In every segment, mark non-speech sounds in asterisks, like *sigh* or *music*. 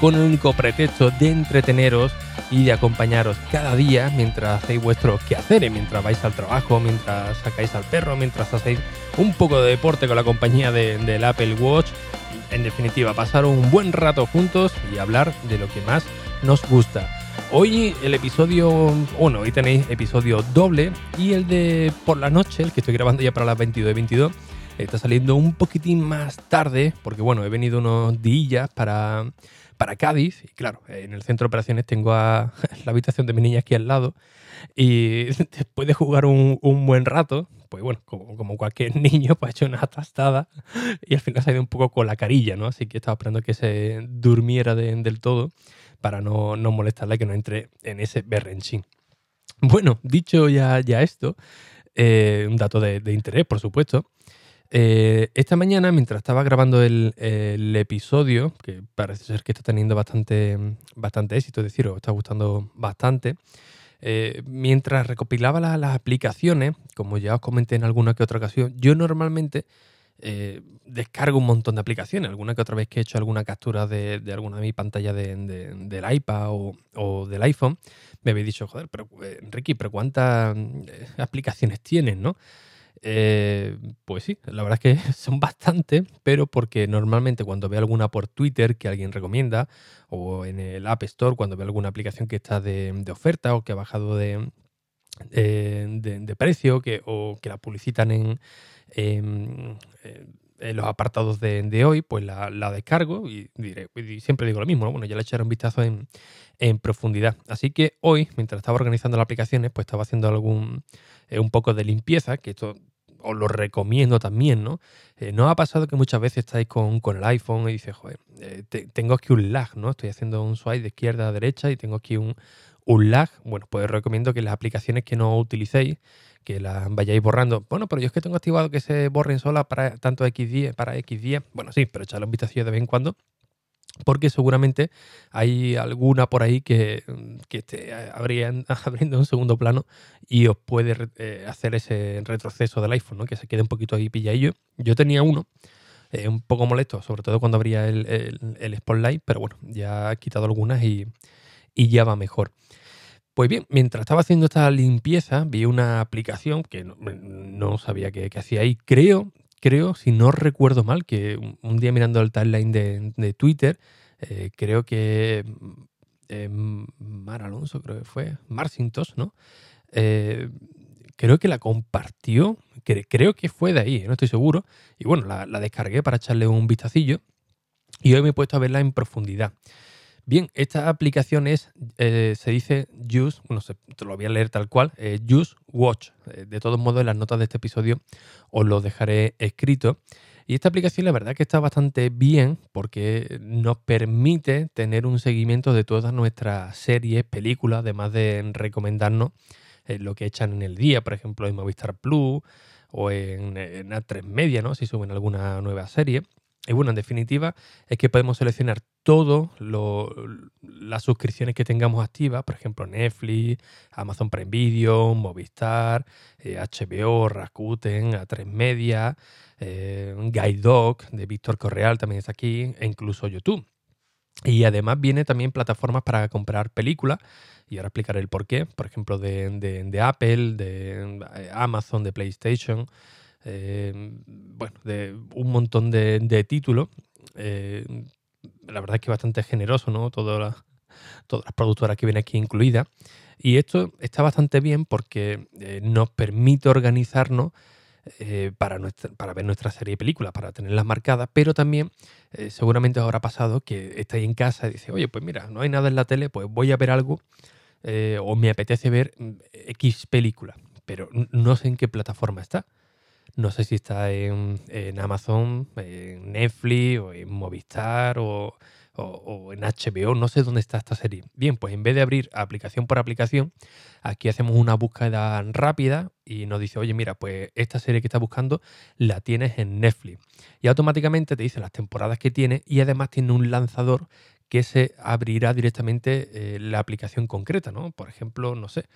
con el único pretexto de entreteneros y de acompañaros cada día mientras hacéis vuestros quehaceres, mientras vais al trabajo, mientras sacáis al perro, mientras hacéis un poco de deporte con la compañía del Apple Watch. En definitiva, pasar un buen rato juntos y hablar de lo que más nos gusta. Hoy el episodio, bueno, hoy tenéis episodio doble y el de por la noche, el que estoy grabando ya para las 22 y 22, está saliendo un poquitín más tarde porque bueno, he venido unos días para para Cádiz. Y claro, en el centro de operaciones tengo *laughs* la habitación de mi niña aquí al lado. Y *laughs* después de jugar un, buen rato, pues bueno, como, cualquier *laughs* niño, pues ha hecho una tastada y al final se ha ido un poco con la carilla, ¿no? Así que estaba esperando que se durmiera del todo para no, no molestarla y que no entre en ese berrenchín. Bueno, dicho ya, ya esto, eh, un dato de interés, por supuesto. Eh, esta mañana, mientras estaba grabando el, episodio, que parece ser que está teniendo bastante, éxito, es decir, os está gustando bastante, eh, mientras recopilaba las aplicaciones, como ya os comenté en alguna que otra ocasión, yo normalmente eh, descargo un montón de aplicaciones. Alguna que otra vez que he hecho alguna captura de, alguna de mi pantalla del iPad o, del iPhone, me habéis dicho, joder, pero Enrique, pero ¿cuántas aplicaciones tienes, no? Eh, pues sí, la verdad es que *laughs* son bastantes, pero porque normalmente cuando veo alguna por Twitter que alguien recomienda, o en el App Store cuando veo alguna aplicación que está de, oferta o que ha bajado de, de, precio que, o que la publicitan en, en, los apartados de, hoy, pues la, descargo y, diré, siempre digo lo mismo, bueno, ya le echaré un vistazo en, en profundidad. Así que hoy, mientras estaba organizando las aplicaciones, pues estaba haciendo algún eh, un poco de limpieza, que esto os lo recomiendo también, ¿no? Eh, ¿No ha pasado que muchas veces estáis con, el iPhone y dices, joder, eh, tengo aquí un lag, ¿no? Estoy haciendo un swipe de izquierda a derecha y tengo aquí un, lag. Bueno, pues os recomiendo que las aplicaciones que no utilicéis, que las vayáis borrando. Bueno, pero yo es que tengo activado que se borren solas para tanto X10, para X10. Bueno, sí, pero echarle un vistazo de vez en cuando porque seguramente hay alguna por ahí que, que esté *laughs* abriendo un segundo plano y os puede eh, hacer ese retroceso del iPhone, ¿no? que se quede un poquito ahí pilladillo. Yo tenía uno, eh, un poco molesto, sobre todo cuando abría el, el, Spotlight, pero bueno, ya he quitado algunas y, ya va mejor. Pues bien, mientras estaba haciendo esta limpieza, vi una aplicación que no, sabía que, que hacía ahí. Creo, creo, si no recuerdo mal, que un día mirando el timeline de, Twitter, eh, creo que eh, Mar Alonso, creo que fue, Marcintos, ¿no? Eh, creo que la compartió, creo que fue de ahí, no estoy seguro. Y bueno, la, la descargué para echarle un vistacillo y hoy me he puesto a verla en profundidad. Bien, esta aplicación es, eh, se dice Use, no sé, te lo voy a leer tal cual, eh, Use Watch. Eh, de todos modos, en las notas de este episodio os lo dejaré escrito. Y esta aplicación la verdad que está bastante bien porque nos permite tener un seguimiento de todas nuestras series, películas, además de recomendarnos lo que echan en el día, por ejemplo en Movistar Plus o en, en A3 Media, ¿no? si suben alguna nueva serie. Y bueno, en definitiva, es que podemos seleccionar todas las suscripciones que tengamos activas, por ejemplo, Netflix, Amazon Prime Video, Movistar, HBO, eh, Rakuten, A3 Media, eh, Guide Dog de Víctor Correal también está aquí, e incluso YouTube. Y además viene también plataformas para comprar películas, y ahora explicaré el porqué, por ejemplo, de Apple, de eh, Amazon, de PlayStation. Eh, bueno, de un montón de, títulos. Eh, la verdad es que bastante generoso, ¿no? todas las productoras que vienen aquí incluidas. Y esto está bastante bien porque eh, nos permite organizarnos para, nuestra, para ver nuestra serie de películas, para tenerlas marcadas, pero también seguramente os habrá pasado que estáis en casa y dice, oye, pues mira, no hay nada en la tele, pues voy a ver algo o me apetece ver mm, X película, pero no sé en qué plataforma está. No sé si está en, Amazon, en Netflix o en Movistar o o, en HBO, no sé dónde está esta serie. Bien, pues en vez de abrir aplicación por aplicación, aquí hacemos una búsqueda rápida y nos dice, oye, mira, pues esta serie que estás buscando la tienes en Netflix. Y automáticamente te dice las temporadas que tiene y además tiene un lanzador que se abrirá directamente eh, la aplicación concreta, ¿no? Por ejemplo, no sé,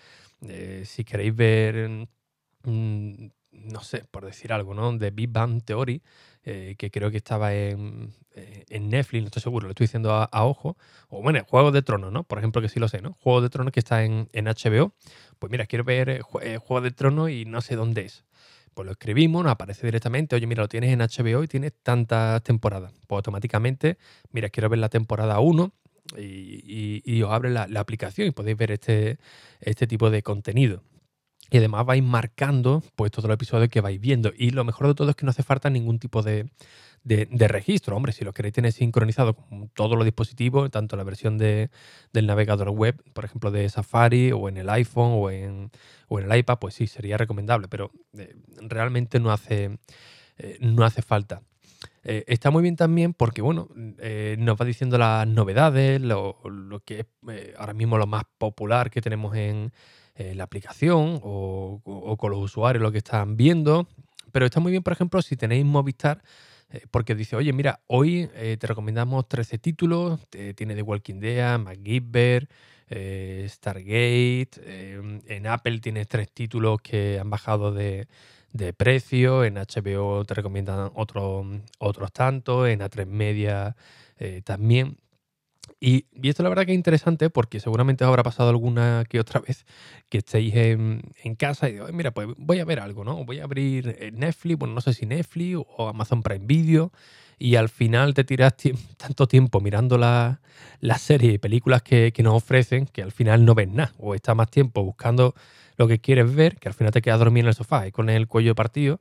eh, si queréis ver, mm, no sé, por decir algo, ¿no? De Big Bang Theory, eh, que creo que estaba en, Netflix, no estoy seguro, lo estoy diciendo a, ojo. O bueno, Juego de Tronos, ¿no? Por ejemplo, que sí lo sé, ¿no? Juego de Tronos que está en, en HBO. Pues mira, quiero ver Juego de Tronos y no sé dónde es. Pues lo escribimos, nos aparece directamente, oye, mira, lo tienes en HBO y tienes tantas temporadas. Pues automáticamente, mira, quiero ver la temporada 1 y, os abre la, aplicación y podéis ver este, este tipo de contenido. Y además vais marcando pues todos los episodios que vais viendo. Y lo mejor de todo es que no hace falta ningún tipo de, de, registro. Hombre, si lo queréis tener sincronizado con todos los dispositivos, tanto la versión de, del navegador web, por ejemplo, de Safari o en el iPhone o en, o en el iPad, pues sí, sería recomendable, pero eh, realmente no hace, eh, no hace falta. Eh, está muy bien también porque, bueno, nos va diciendo las novedades, lo, que es ahora mismo lo más popular que tenemos en, la aplicación o, con los usuarios, lo que están viendo. Pero está muy bien, por ejemplo, si tenéis Movistar, eh, porque dice, oye, mira, hoy eh, te recomendamos 13 títulos, tiene The Walking Dead, MacGyver, eh, Stargate, en Apple tienes tres títulos que han bajado de, precio, en HBO te recomiendan otros otros tantos, en A3 Media también. Y, esto la verdad que es interesante porque seguramente os habrá pasado alguna que otra vez que estéis en, casa y digo, mira, pues voy a ver algo, ¿no? Voy a abrir eh, Netflix, bueno, no sé si Netflix o Amazon Prime Video y al final te tiras *laughs* tanto tiempo mirando las la series y películas que, nos ofrecen que al final no ves nada o estás más tiempo buscando lo que quieres ver que al final te quedas dormido en el sofá y con el cuello partido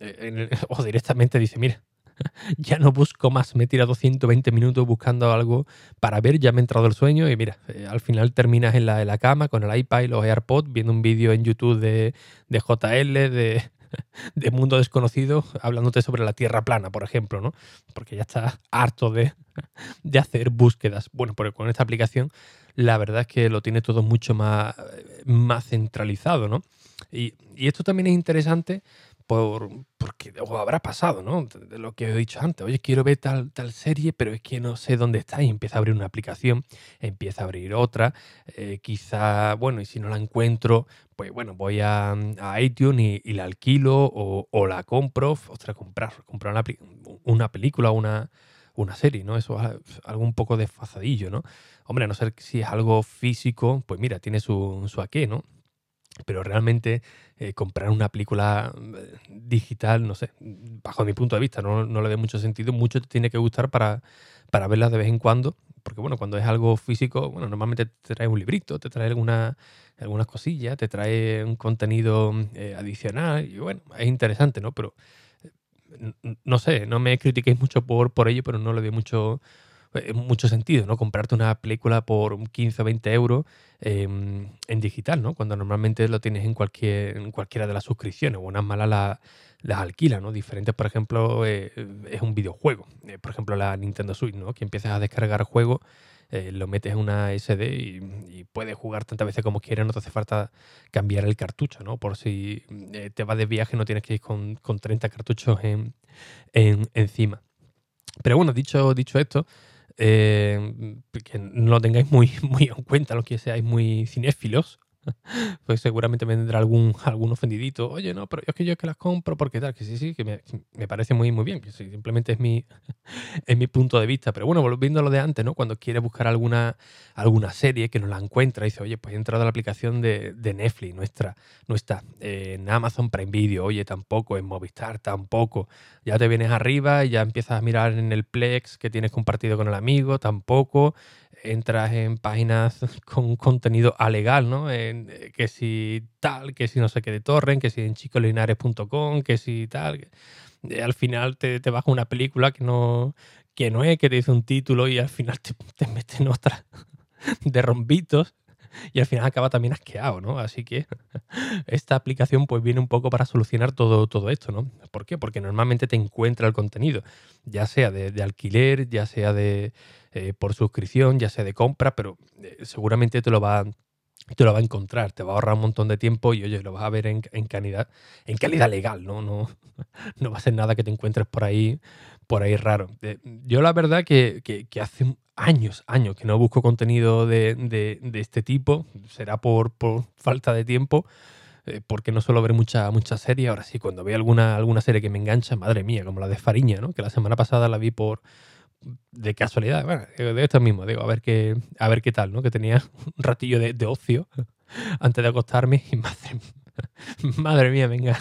eh, *laughs* o directamente dice, mira, *laughs* ya no busco más. Me he tirado 120 minutos buscando algo para ver, ya me ha entrado el sueño y mira, eh, al final terminas en la, la cama con el iPad y los AirPods viendo un vídeo en YouTube de, de JL, de, *laughs* de Mundo Desconocido, hablándote sobre la Tierra plana, por ejemplo, ¿no? Porque ya estás harto de, *laughs* de hacer búsquedas. Bueno, pero con esta aplicación la verdad es que lo tiene todo mucho más, más centralizado, ¿no? Y, y esto también es interesante por, porque o habrá pasado, ¿no? De lo que he dicho antes, oye, quiero ver tal, tal serie, pero es que no sé dónde está y empieza a abrir una aplicación, empieza a abrir otra, eh, quizá, bueno, y si no la encuentro, pues bueno, voy a, a iTunes y, la alquilo o, la compro, ostras, comprar, comprar una, una película, una, una serie, ¿no? Eso es algo un poco desfazadillo, ¿no? Hombre, a no ser si es algo físico, pues mira, tiene su, su aqué, ¿no? Pero realmente eh, comprar una película eh, digital, no sé, bajo mi punto de vista, no, le da mucho sentido. Mucho te tiene que gustar para, para verla de vez en cuando. Porque bueno, cuando es algo físico, bueno, normalmente te trae un librito, te trae alguna, algunas cosillas, te trae un contenido eh, adicional y bueno, es interesante, ¿no? Pero no sé, no me critiquéis mucho por, por ello, pero no le doy mucho, eh, mucho sentido, ¿no? Comprarte una película por 15 o 20 euros em, en digital, ¿no? Cuando normalmente lo tienes en, cualquier, en cualquiera de las suscripciones, o unas malas las la alquila, ¿no? Diferentes, por ejemplo, eh, es un videojuego. Eh, por ejemplo, la Nintendo Switch, ¿no? Que empiezas a descargar juegos, lo metes en una SD y, puedes jugar tantas veces como quieras, no te hace falta cambiar el cartucho, ¿no? Por si te vas de viaje no tienes que ir con, con 30 cartuchos en, en, encima. Pero bueno, dicho, dicho esto, eh, que no lo tengáis muy, *laughs* muy en cuenta, los que seáis muy cinéfilos, *laughs* pues seguramente vendrá algún, algún ofendidito. Oye, no, pero es que yo es que las compro porque tal, que sí, sí, que me, parece muy, muy bien, que simplemente es mi, *laughs* es mi punto de vista. Pero bueno, volviendo a lo de antes, ¿no? Cuando quieres buscar alguna, alguna serie que no la encuentra, dice, oye, pues he entrado a la aplicación de, de Netflix, nuestra, no está. en Amazon Prime Video, oye, tampoco, en Movistar tampoco. Ya te vienes arriba y ya empiezas a mirar en el Plex que tienes compartido con el amigo, tampoco entras en páginas *laughs* con contenido alegal, ¿no? En, eh, que si tal, que si no sé qué de torren, que si en chicolinares.com, que si tal. Eh, al final te, te baja una película que no, que no es, que te dice un título y al final te, *laughs* te meten otra *laughs* de rombitos. Y al final acaba también asqueado, ¿no? Así que *laughs* esta aplicación pues viene un poco para solucionar todo, todo esto, ¿no? ¿Por qué? Porque normalmente te encuentra el contenido, ya sea de, alquiler, ya sea de eh, por suscripción, ya sea de compra, pero eh, seguramente te lo va te lo va a encontrar, te va a ahorrar un montón de tiempo y oye, lo vas a ver en, calidad, en calidad legal, ¿no? No, *laughs* no va a ser nada que te encuentres por ahí, por ahí raro. Yo la verdad que, que, hace años, años que no busco contenido de, de, este tipo, será por, por falta de tiempo, eh, porque no suelo ver mucha, mucha serie. Ahora sí, cuando veo alguna, alguna serie que me engancha, madre mía, como la de Fariña, ¿no? que la semana pasada la vi por de casualidad, bueno, de esto mismo, digo, a ver qué, a ver qué tal, ¿no? Que tenía un ratillo de, de ocio *laughs* antes de acostarme y madre, *laughs* madre mía, venga.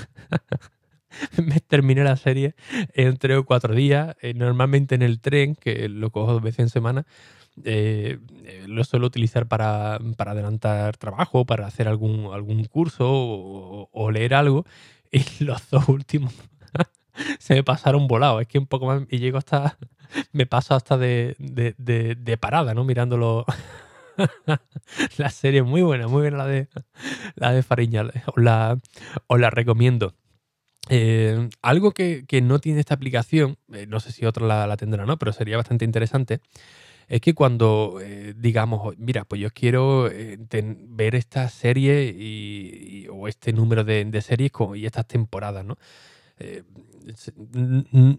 *laughs* me terminé la serie en tres o cuatro días, eh, normalmente en el tren, que lo cojo dos veces en semana. Eh, eh, lo suelo utilizar para, para, adelantar trabajo, para hacer algún, algún curso o, leer algo. *laughs* Y los dos últimos *laughs* se me pasaron volados. Es que un poco más. Y llego hasta. Me paso hasta de, de, de, parada, ¿no? Mirándolo. la serie muy buena, muy buena la de la de Fariña. la, os la recomiendo. Eh, algo que, no tiene esta aplicación, eh, no sé si otra la, tendrá o no, pero sería bastante interesante, es que cuando eh, digamos, mira, pues yo quiero ver esta serie o este número de, de series y estas temporadas, ¿no?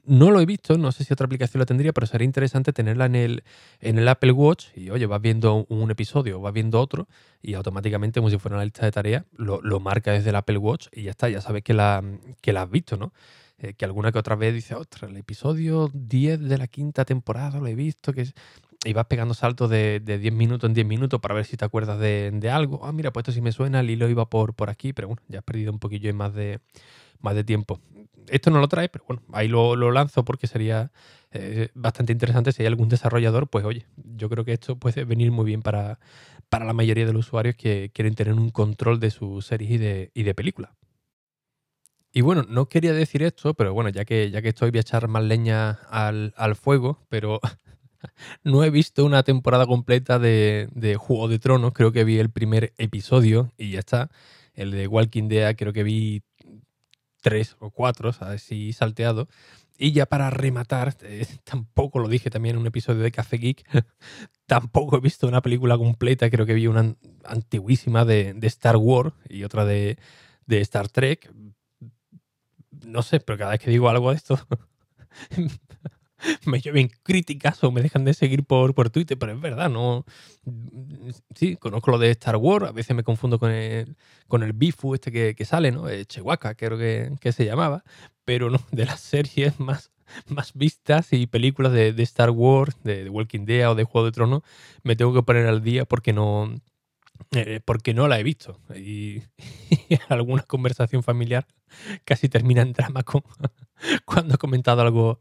No lo he visto, no sé si otra aplicación la tendría, pero sería interesante tenerla en el, en el Apple Watch y oye, vas viendo un episodio vas viendo otro y automáticamente, como si fuera una lista de tareas, lo, marca desde el Apple Watch y ya está, ya sabes que la, que la has visto, ¿no? Eh, que alguna que otra vez dice, ostras, el episodio 10 de la quinta temporada lo he visto, que y vas pegando saltos de, de 10 minutos en 10 minutos para ver si te acuerdas de, de, algo. Ah, mira, pues esto sí me suena, el hilo iba por, por aquí, pero bueno, ya has perdido un poquillo más de, más de tiempo esto no lo trae, pero bueno, ahí lo, lanzo porque sería eh, bastante interesante si hay algún desarrollador, pues oye, yo creo que esto puede venir muy bien para, para la mayoría de los usuarios que quieren tener un control de sus series y de, y de películas. Y bueno, no quería decir esto, pero bueno, ya que, ya que estoy, voy a echar más leña al, fuego, pero *laughs* no he visto una temporada completa de, de, Juego de Tronos, creo que vi el primer episodio y ya está. El de Walking Dead creo que vi tres o cuatro, así salteado. Y ya para rematar, eh, *laughs* tampoco lo dije también en un episodio de Café Geek, *laughs* tampoco he visto una película completa, creo que vi una antiguísima de, Star Wars y otra de, de Star Trek. No sé, pero cada vez que digo algo de esto, *laughs* *laughs* me lleven críticas o me dejan de seguir por, por Twitter, pero es verdad, no. Sí, conozco lo de Star Wars, a veces me confundo con el, con el Bifu este que, sale, ¿no? Eh, Chewbacca, creo que, se llamaba, pero no, de las *laughs* series más, más vistas y películas de, Star Wars, de, Walking Dead o de Juego de Tronos, me tengo que poner al día porque no, eh, porque no la he visto. Y, *laughs* alguna conversación familiar casi termina en drama con, *laughs* cuando he comentado algo,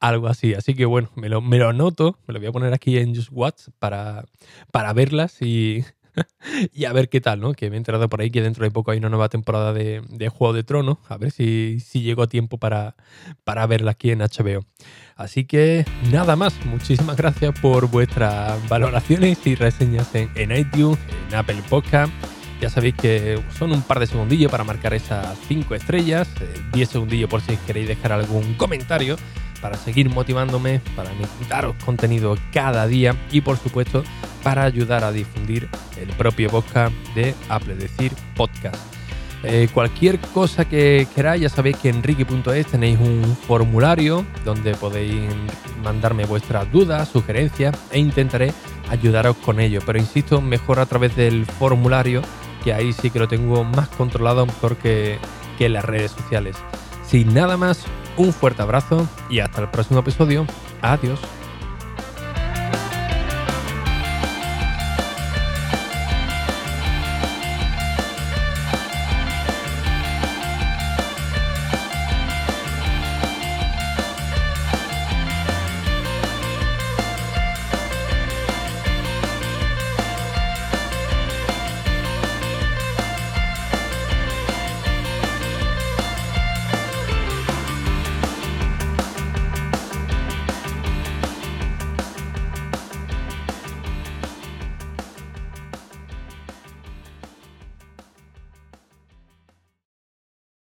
algo así. Así que bueno, me lo, me lo anoto, me lo voy a poner aquí en Just Watch para, para verlas y, *laughs* y a ver qué tal, ¿no? Que me he enterado por ahí que dentro de poco hay una nueva temporada de, Juego de Tronos. A ver si, si llego a tiempo para, para verla aquí en HBO. Así que nada más, muchísimas gracias por vuestras valoraciones y reseñas en, en iTunes, en Apple Podcast. Ya sabéis que son un par de segundillos para marcar esas 5 estrellas, 10 eh, segundillos por si queréis dejar algún comentario para seguir motivándome, para daros contenido cada día y por supuesto para ayudar a difundir el propio podcast de Apple Decir Podcast. Eh, cualquier cosa que queráis, ya sabéis que en ricky.es tenéis un formulario donde podéis mandarme vuestras dudas, sugerencias e intentaré ayudaros con ello. Pero insisto, mejor a través del formulario, que ahí sí que lo tengo más controlado mejor que, que en las redes sociales. Sin nada más, un fuerte abrazo y hasta el próximo episodio. Adiós.